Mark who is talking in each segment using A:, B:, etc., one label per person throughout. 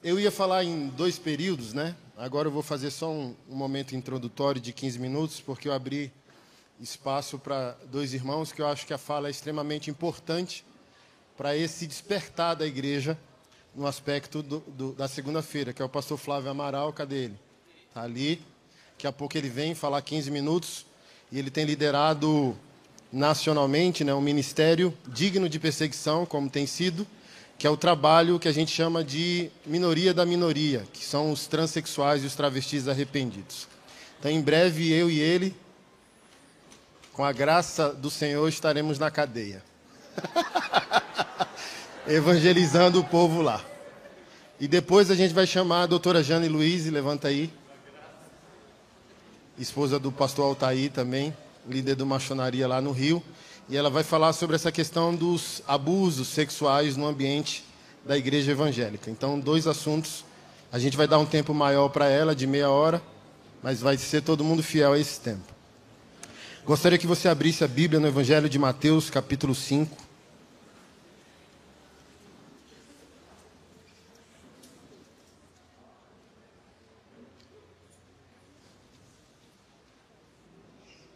A: Eu ia falar em dois períodos, né? Agora eu vou fazer só um, um momento introdutório de 15 minutos, porque eu abri espaço para dois irmãos que eu acho que a fala é extremamente importante para esse despertar da igreja no aspecto do, do, da segunda-feira, que é o pastor Flávio Amaral, cadê ele? Está ali. Daqui a pouco ele vem falar 15 minutos e ele tem liderado nacionalmente né, um ministério digno de perseguição, como tem sido, que é o trabalho que a gente chama de minoria da minoria, que são os transexuais e os travestis arrependidos. Então, em breve, eu e ele, com a graça do Senhor, estaremos na cadeia. Evangelizando o povo lá. E depois a gente vai chamar a doutora Jane Luiz, levanta aí. Esposa do pastor Altair também líder do maçonaria lá no Rio, e ela vai falar sobre essa questão dos abusos sexuais no ambiente da igreja evangélica. Então, dois assuntos. A gente vai dar um tempo maior para ela, de meia hora, mas vai ser todo mundo fiel a esse tempo. Gostaria que você abrisse a Bíblia no Evangelho de Mateus, capítulo 5.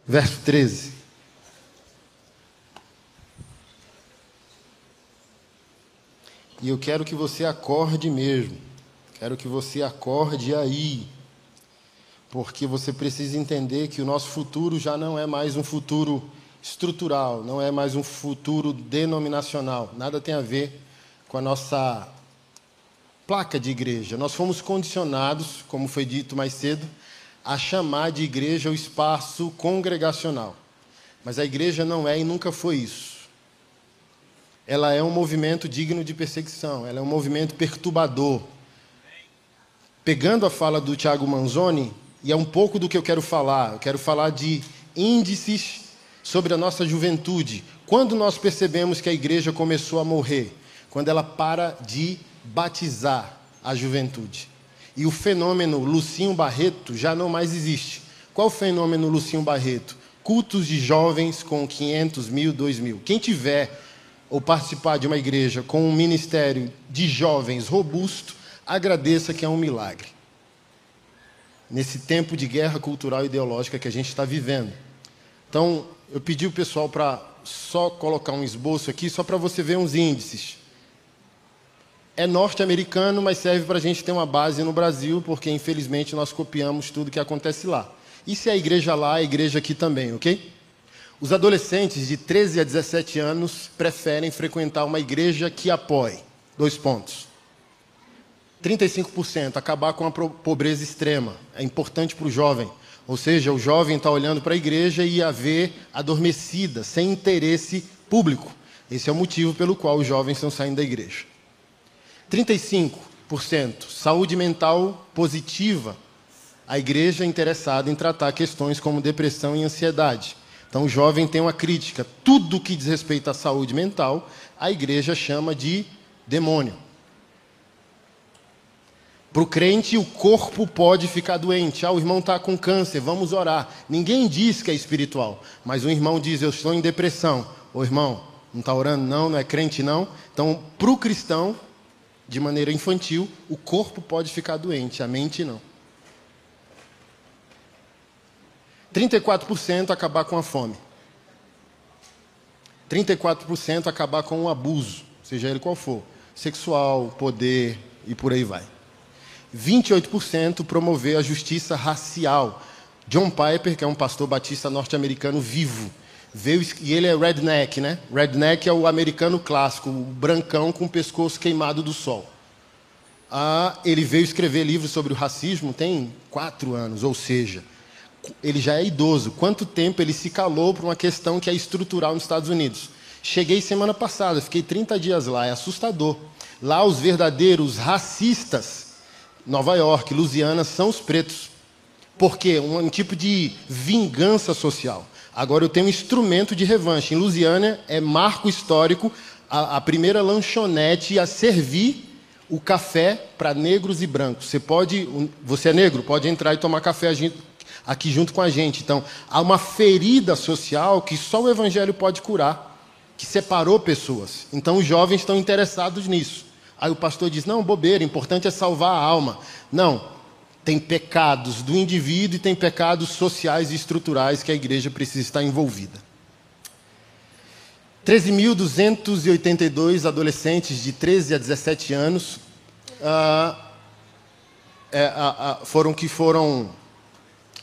A: verso 13. E eu quero que você acorde mesmo. Quero que você acorde aí. Porque você precisa entender que o nosso futuro já não é mais um futuro estrutural, não é mais um futuro denominacional. Nada tem a ver com a nossa placa de igreja. Nós fomos condicionados, como foi dito mais cedo, a chamar de igreja o espaço congregacional. Mas a igreja não é e nunca foi isso. Ela é um movimento digno de perseguição, ela é um movimento perturbador. Pegando a fala do Tiago Manzoni, e é um pouco do que eu quero falar, eu quero falar de índices sobre a nossa juventude. Quando nós percebemos que a igreja começou a morrer? Quando ela para de batizar a juventude. E o fenômeno Lucinho Barreto já não mais existe. Qual o fenômeno Lucinho Barreto? Cultos de jovens com 500 mil, 2 mil. Quem tiver ou participar de uma igreja com um ministério de jovens robusto, agradeça que é um milagre. Nesse tempo de guerra cultural e ideológica que a gente está vivendo. Então, eu pedi o pessoal para só colocar um esboço aqui, só para você ver uns índices é norte-americano, mas serve para a gente ter uma base no Brasil, porque infelizmente nós copiamos tudo que acontece lá. E se a igreja lá, a igreja aqui também, ok? Os adolescentes de 13 a 17 anos preferem frequentar uma igreja que apoie. Dois pontos. 35%, acabar com a pobreza extrema. É importante para o jovem. Ou seja, o jovem está olhando para a igreja e a ver adormecida, sem interesse público. Esse é o motivo pelo qual os jovens estão saindo da igreja. 35%, saúde mental positiva. A igreja é interessada em tratar questões como depressão e ansiedade. Então, o jovem tem uma crítica. Tudo que diz respeito à saúde mental, a igreja chama de demônio. Para o crente, o corpo pode ficar doente. Ah, o irmão está com câncer, vamos orar. Ninguém diz que é espiritual, mas o irmão diz: Eu estou em depressão. Ô irmão, não está orando, não, não é crente, não. Então, para o cristão, de maneira infantil, o corpo pode ficar doente, a mente não. 34% acabar com a fome. 34% acabar com o abuso, seja ele qual for, sexual, poder e por aí vai. 28% promover a justiça racial. John Piper, que é um pastor batista norte-americano vivo, veio e ele é redneck, né? Redneck é o americano clássico, o brancão com o pescoço queimado do sol. Ah, ele veio escrever livros sobre o racismo tem quatro anos, ou seja, ele já é idoso. Quanto tempo ele se calou para uma questão que é estrutural nos Estados Unidos? Cheguei semana passada, fiquei 30 dias lá, é assustador. Lá os verdadeiros racistas, Nova York, Louisiana, são os pretos. Por quê? Um, um tipo de vingança social. Agora eu tenho um instrumento de revanche. Em Louisiana é marco histórico a, a primeira lanchonete a servir o café para negros e brancos. Você pode, você é negro, pode entrar e tomar café aqui junto com a gente. Então, há uma ferida social que só o evangelho pode curar, que separou pessoas. Então, os jovens estão interessados nisso. Aí o pastor diz: não, bobeira, importante é salvar a alma. Não, tem pecados do indivíduo e tem pecados sociais e estruturais que a igreja precisa estar envolvida. 13.282 adolescentes de 13 a 17 anos ah, é, ah, foram que foram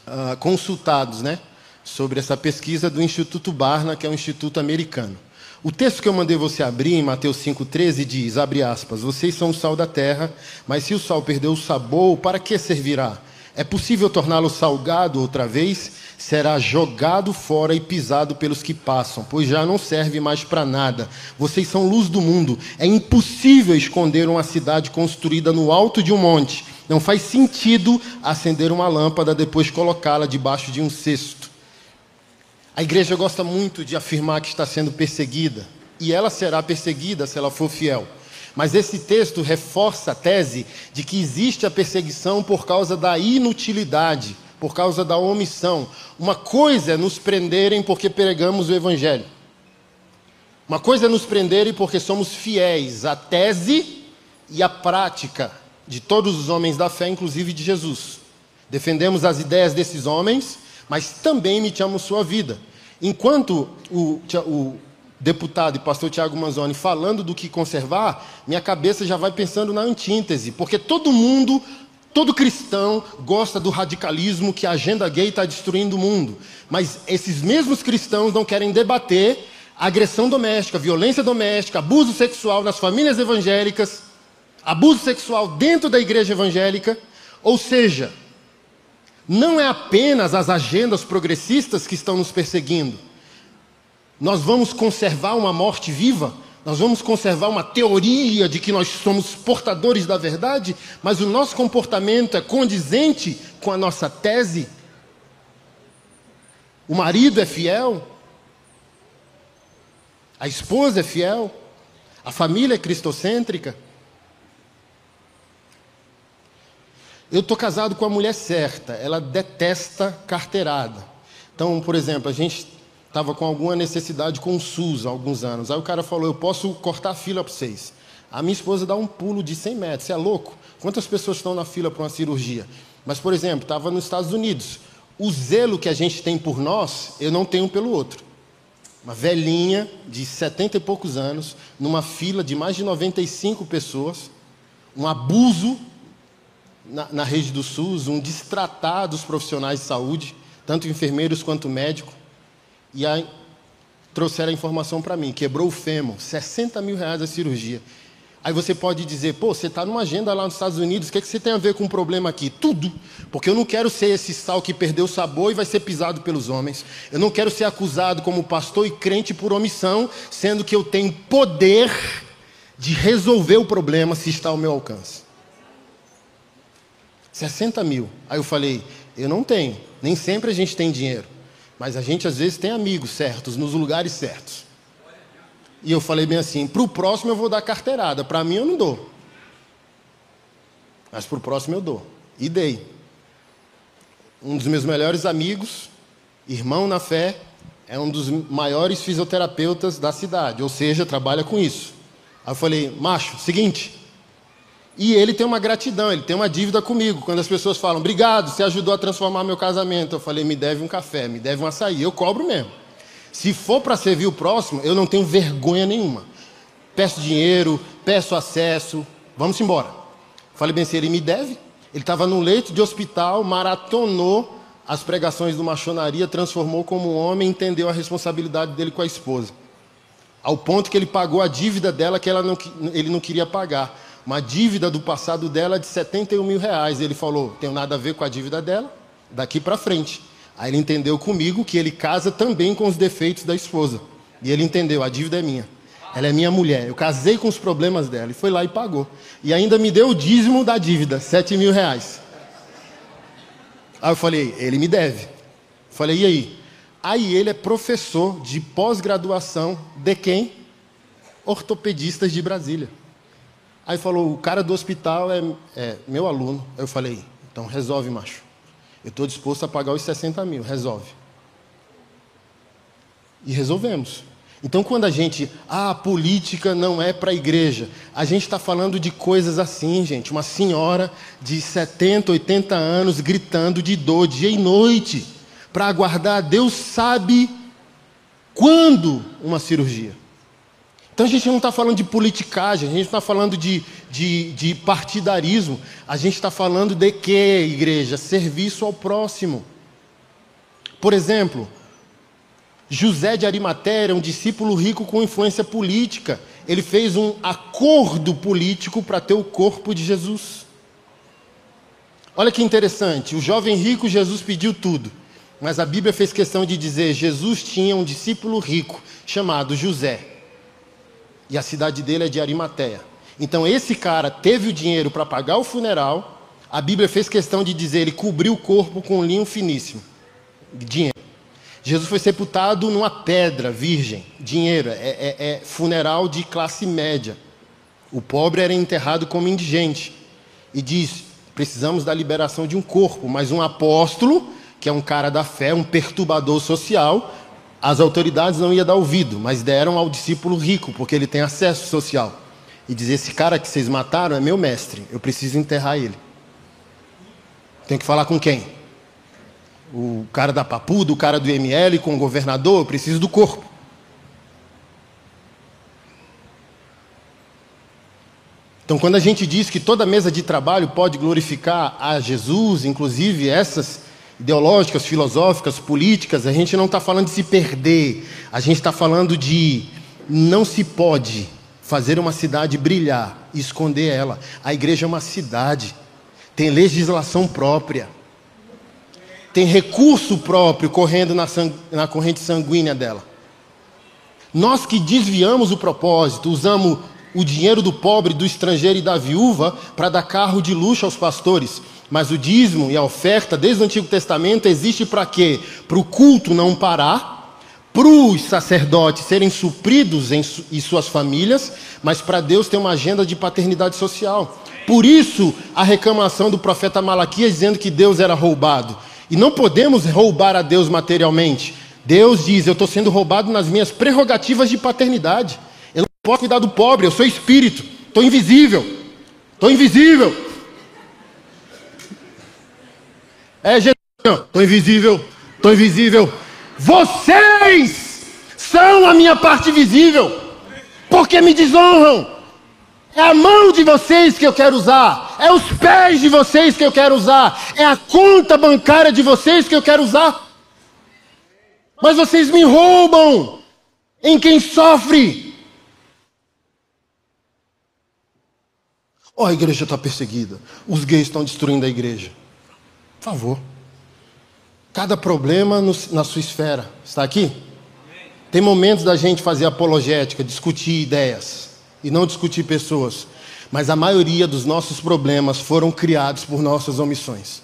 A: ah, consultados né, sobre essa pesquisa do Instituto Barna, que é um instituto americano. O texto que eu mandei você abrir em Mateus 5,13 diz, abre aspas, vocês são o sal da terra, mas se o sal perdeu o sabor, para que servirá? É possível torná-lo salgado outra vez? Será jogado fora e pisado pelos que passam, pois já não serve mais para nada. Vocês são luz do mundo. É impossível esconder uma cidade construída no alto de um monte. Não faz sentido acender uma lâmpada depois colocá-la debaixo de um cesto. A igreja gosta muito de afirmar que está sendo perseguida, e ela será perseguida se ela for fiel. Mas esse texto reforça a tese de que existe a perseguição por causa da inutilidade, por causa da omissão. Uma coisa é nos prenderem porque pregamos o Evangelho. Uma coisa é nos prenderem porque somos fiéis à tese e à prática de todos os homens da fé, inclusive de Jesus. Defendemos as ideias desses homens, mas também imitamos sua vida. Enquanto o, o deputado e pastor Tiago Manzoni falando do que conservar, minha cabeça já vai pensando na antíntese, porque todo mundo, todo cristão gosta do radicalismo que a agenda gay está destruindo o mundo. Mas esses mesmos cristãos não querem debater agressão doméstica, violência doméstica, abuso sexual nas famílias evangélicas, abuso sexual dentro da igreja evangélica. Ou seja, não é apenas as agendas progressistas que estão nos perseguindo. Nós vamos conservar uma morte viva, nós vamos conservar uma teoria de que nós somos portadores da verdade, mas o nosso comportamento é condizente com a nossa tese. O marido é fiel, a esposa é fiel, a família é cristocêntrica. Eu estou casado com a mulher certa, ela detesta carteirada. Então, por exemplo, a gente estava com alguma necessidade com o SUS há alguns anos. Aí o cara falou: Eu posso cortar a fila para vocês. A minha esposa dá um pulo de 100 metros. Você é louco? Quantas pessoas estão na fila para uma cirurgia? Mas, por exemplo, estava nos Estados Unidos. O zelo que a gente tem por nós, eu não tenho pelo outro. Uma velhinha de 70 e poucos anos, numa fila de mais de 95 pessoas, um abuso na, na rede do SUS, um destratar dos profissionais de saúde, tanto enfermeiros quanto médicos, e aí trouxeram a informação para mim, quebrou o fêmur, 60 mil reais a cirurgia. Aí você pode dizer, pô, você está numa agenda lá nos Estados Unidos, o que, é que você tem a ver com o problema aqui? Tudo. Porque eu não quero ser esse sal que perdeu o sabor e vai ser pisado pelos homens. Eu não quero ser acusado como pastor e crente por omissão, sendo que eu tenho poder de resolver o problema se está ao meu alcance. 60 mil. Aí eu falei, eu não tenho. Nem sempre a gente tem dinheiro. Mas a gente às vezes tem amigos certos, nos lugares certos. E eu falei bem assim: para o próximo eu vou dar carteirada, para mim eu não dou. Mas para o próximo eu dou. E dei. Um dos meus melhores amigos, irmão na fé, é um dos maiores fisioterapeutas da cidade, ou seja, trabalha com isso. Aí eu falei: macho, seguinte, e ele tem uma gratidão, ele tem uma dívida comigo. Quando as pessoas falam, obrigado, você ajudou a transformar meu casamento. Eu falei, me deve um café, me deve um açaí. Eu cobro mesmo. Se for para servir o próximo, eu não tenho vergonha nenhuma. Peço dinheiro, peço acesso, vamos embora. Falei bem assim, ele me deve. Ele estava no leito de hospital, maratonou as pregações do machonaria, transformou como homem, entendeu a responsabilidade dele com a esposa. Ao ponto que ele pagou a dívida dela que ela não, ele não queria pagar uma dívida do passado dela de 71 mil reais. Ele falou: tem nada a ver com a dívida dela, daqui para frente. Aí ele entendeu comigo que ele casa também com os defeitos da esposa. E ele entendeu: a dívida é minha. Ela é minha mulher. Eu casei com os problemas dela. E foi lá e pagou. E ainda me deu o dízimo da dívida, 7 mil reais. Aí eu falei: ele me deve. Falei: e aí? Aí ele é professor de pós-graduação de quem? Ortopedistas de Brasília. Aí falou, o cara do hospital é, é meu aluno. Eu falei, então resolve, macho. Eu estou disposto a pagar os 60 mil, resolve. E resolvemos. Então, quando a gente, ah, a política não é para a igreja, a gente está falando de coisas assim, gente. Uma senhora de 70, 80 anos gritando de dor dia e noite para aguardar, Deus sabe quando uma cirurgia. Então a gente não está falando de politicagem, a gente está falando de, de, de partidarismo, a gente está falando de que, igreja? Serviço ao próximo. Por exemplo, José de Arimateia era um discípulo rico com influência política. Ele fez um acordo político para ter o corpo de Jesus. Olha que interessante, o jovem rico Jesus pediu tudo, mas a Bíblia fez questão de dizer: Jesus tinha um discípulo rico chamado José, e a cidade dele é de Arimateia. Então esse cara teve o dinheiro para pagar o funeral. A Bíblia fez questão de dizer: ele cobriu o corpo com linho finíssimo, dinheiro. Jesus foi sepultado numa pedra virgem, dinheiro, é, é, é, funeral de classe média. O pobre era enterrado como indigente. E diz: precisamos da liberação de um corpo, mas um apóstolo, que é um cara da fé, um perturbador social, as autoridades não iam dar ouvido, mas deram ao discípulo rico, porque ele tem acesso social. E dizer: esse cara que vocês mataram é meu mestre, eu preciso enterrar ele. Tem que falar com quem? o cara da Papuda, o cara do ML com o governador, eu preciso do corpo. Então, quando a gente diz que toda mesa de trabalho pode glorificar a Jesus, inclusive essas ideológicas, filosóficas, políticas, a gente não está falando de se perder, a gente está falando de não se pode fazer uma cidade brilhar e esconder ela. A igreja é uma cidade, tem legislação própria tem recurso próprio correndo na, na corrente sanguínea dela. Nós que desviamos o propósito, usamos o dinheiro do pobre, do estrangeiro e da viúva para dar carro de luxo aos pastores. Mas o dízimo e a oferta, desde o Antigo Testamento, existe para quê? Para o culto não parar, para os sacerdotes serem supridos em su e suas famílias, mas para Deus ter uma agenda de paternidade social. Por isso, a reclamação do profeta Malaquias dizendo que Deus era roubado. E não podemos roubar a Deus materialmente. Deus diz: Eu estou sendo roubado nas minhas prerrogativas de paternidade. Eu não posso cuidar do pobre, eu sou espírito, estou invisível. Estou invisível. É, Jesus, estou invisível, estou invisível. Vocês são a minha parte visível, porque me desonram. É a mão de vocês que eu quero usar. É os pés de vocês que eu quero usar. É a conta bancária de vocês que eu quero usar. Mas vocês me roubam em quem sofre. Oh, a igreja está perseguida. Os gays estão destruindo a igreja. Por favor. Cada problema no, na sua esfera. Está aqui? Tem momentos da gente fazer apologética, discutir ideias e não discutir pessoas, mas a maioria dos nossos problemas foram criados por nossas omissões.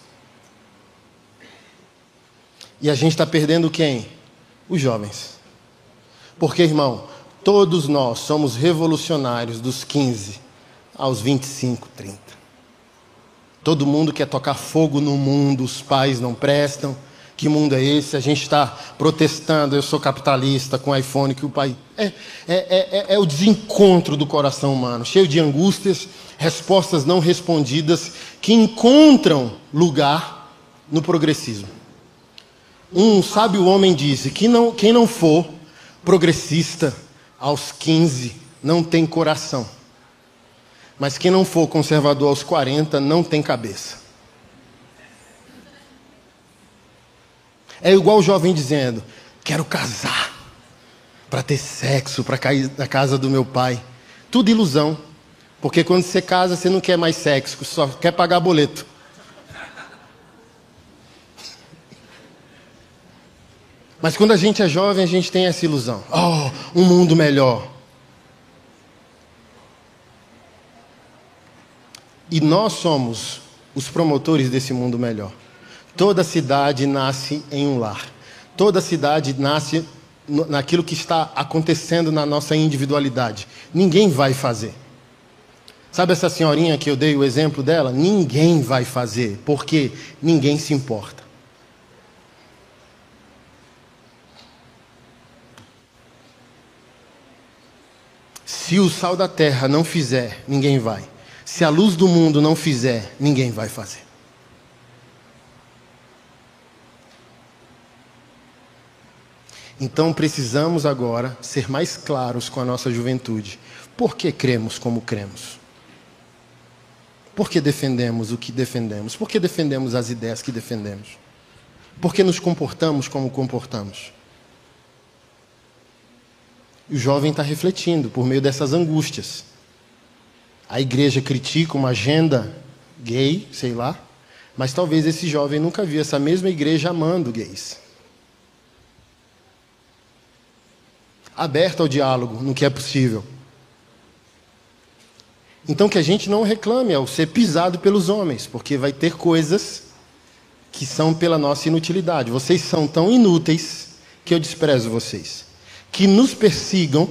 A: E a gente está perdendo quem? Os jovens. Porque, irmão, todos nós somos revolucionários dos 15 aos 25, 30. Todo mundo quer tocar fogo no mundo, os pais não prestam, que mundo é esse? A gente está protestando, eu sou capitalista com iPhone que o pai. É, é, é, é, é o desencontro do coração humano, cheio de angústias, respostas não respondidas que encontram lugar no progressismo. Um sábio homem disse que não, quem não for progressista aos 15 não tem coração. Mas quem não for conservador aos 40 não tem cabeça. É igual o jovem dizendo: quero casar para ter sexo, para cair na casa do meu pai. Tudo ilusão. Porque quando você casa, você não quer mais sexo, só quer pagar boleto. Mas quando a gente é jovem, a gente tem essa ilusão. Oh, um mundo melhor. E nós somos os promotores desse mundo melhor. Toda cidade nasce em um lar. Toda cidade nasce naquilo que está acontecendo na nossa individualidade. Ninguém vai fazer. Sabe essa senhorinha que eu dei o exemplo dela? Ninguém vai fazer, porque ninguém se importa. Se o sal da terra não fizer, ninguém vai. Se a luz do mundo não fizer, ninguém vai fazer. Então precisamos agora ser mais claros com a nossa juventude. Por que cremos como cremos? Por que defendemos o que defendemos? Por que defendemos as ideias que defendemos? Por que nos comportamos como comportamos? E o jovem está refletindo por meio dessas angústias. A igreja critica uma agenda gay, sei lá, mas talvez esse jovem nunca viu essa mesma igreja amando gays. Aberta ao diálogo no que é possível. Então que a gente não reclame ao ser pisado pelos homens, porque vai ter coisas que são pela nossa inutilidade. Vocês são tão inúteis que eu desprezo vocês. Que nos persigam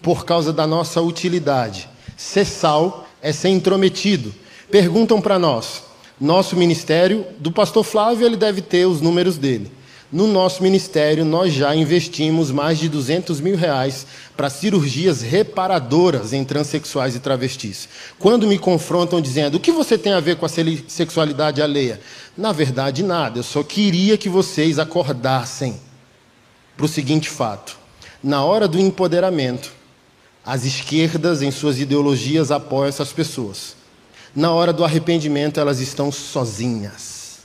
A: por causa da nossa utilidade. Ser sal é ser intrometido. Perguntam para nós. Nosso ministério, do pastor Flávio, ele deve ter os números dele. No nosso ministério, nós já investimos mais de 200 mil reais para cirurgias reparadoras em transexuais e travestis. Quando me confrontam dizendo o que você tem a ver com a sexualidade alheia? Na verdade, nada. Eu só queria que vocês acordassem para o seguinte fato: na hora do empoderamento, as esquerdas, em suas ideologias, apoiam essas pessoas. Na hora do arrependimento, elas estão sozinhas.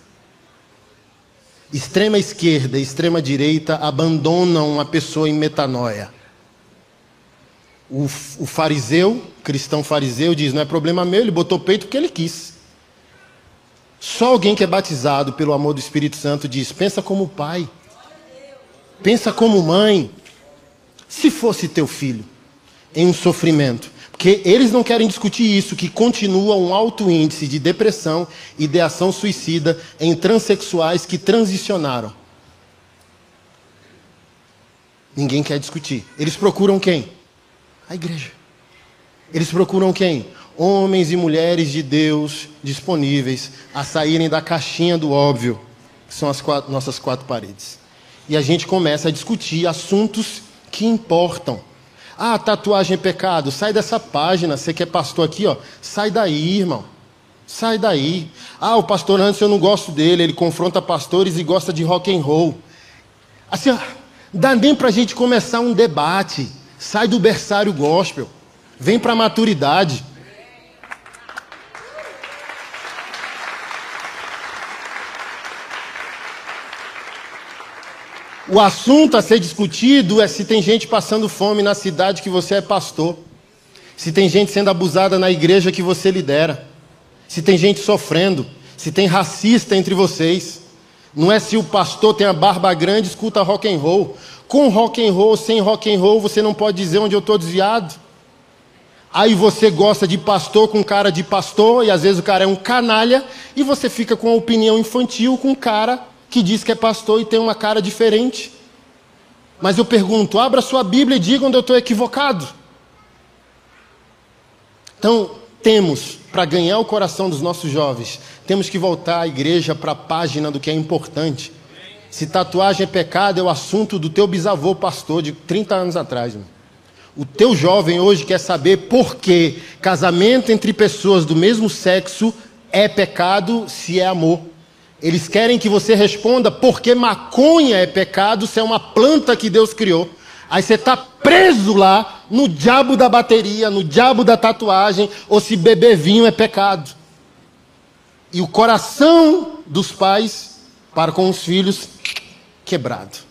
A: Extrema esquerda e extrema direita abandonam uma pessoa em metanoia. O, o fariseu, cristão fariseu, diz: não é problema meu, ele botou peito porque ele quis. Só alguém que é batizado pelo amor do Espírito Santo diz: pensa como pai, pensa como mãe. Se fosse teu filho em um sofrimento, porque eles não querem discutir isso, que continua um alto índice de depressão e ideação suicida em transexuais que transicionaram. Ninguém quer discutir. Eles procuram quem? A igreja. Eles procuram quem? Homens e mulheres de Deus disponíveis a saírem da caixinha do óbvio, que são as quatro, nossas quatro paredes. E a gente começa a discutir assuntos que importam. Ah, tatuagem é pecado. Sai dessa página. Você que é pastor aqui, ó. Sai daí, irmão. Sai daí. Ah, o pastor antes eu não gosto dele. Ele confronta pastores e gosta de rock and roll. Assim, ó, dá nem para a gente começar um debate. Sai do berçário gospel. Vem para a maturidade. O assunto a ser discutido é se tem gente passando fome na cidade que você é pastor, se tem gente sendo abusada na igreja que você lidera, se tem gente sofrendo, se tem racista entre vocês. Não é se o pastor tem a barba grande, escuta rock and roll. Com rock and roll, sem rock and roll, você não pode dizer onde eu estou desviado. Aí você gosta de pastor com cara de pastor, e às vezes o cara é um canalha, e você fica com a opinião infantil com cara que diz que é pastor e tem uma cara diferente. Mas eu pergunto: abra sua Bíblia e diga onde eu estou equivocado. Então, temos, para ganhar o coração dos nossos jovens, temos que voltar à igreja para a página do que é importante. Se tatuagem é pecado, é o assunto do teu bisavô pastor de 30 anos atrás. O teu jovem hoje quer saber por que casamento entre pessoas do mesmo sexo é pecado se é amor. Eles querem que você responda porque maconha é pecado se é uma planta que Deus criou. Aí você está preso lá no diabo da bateria, no diabo da tatuagem, ou se beber vinho é pecado. E o coração dos pais para com os filhos quebrado.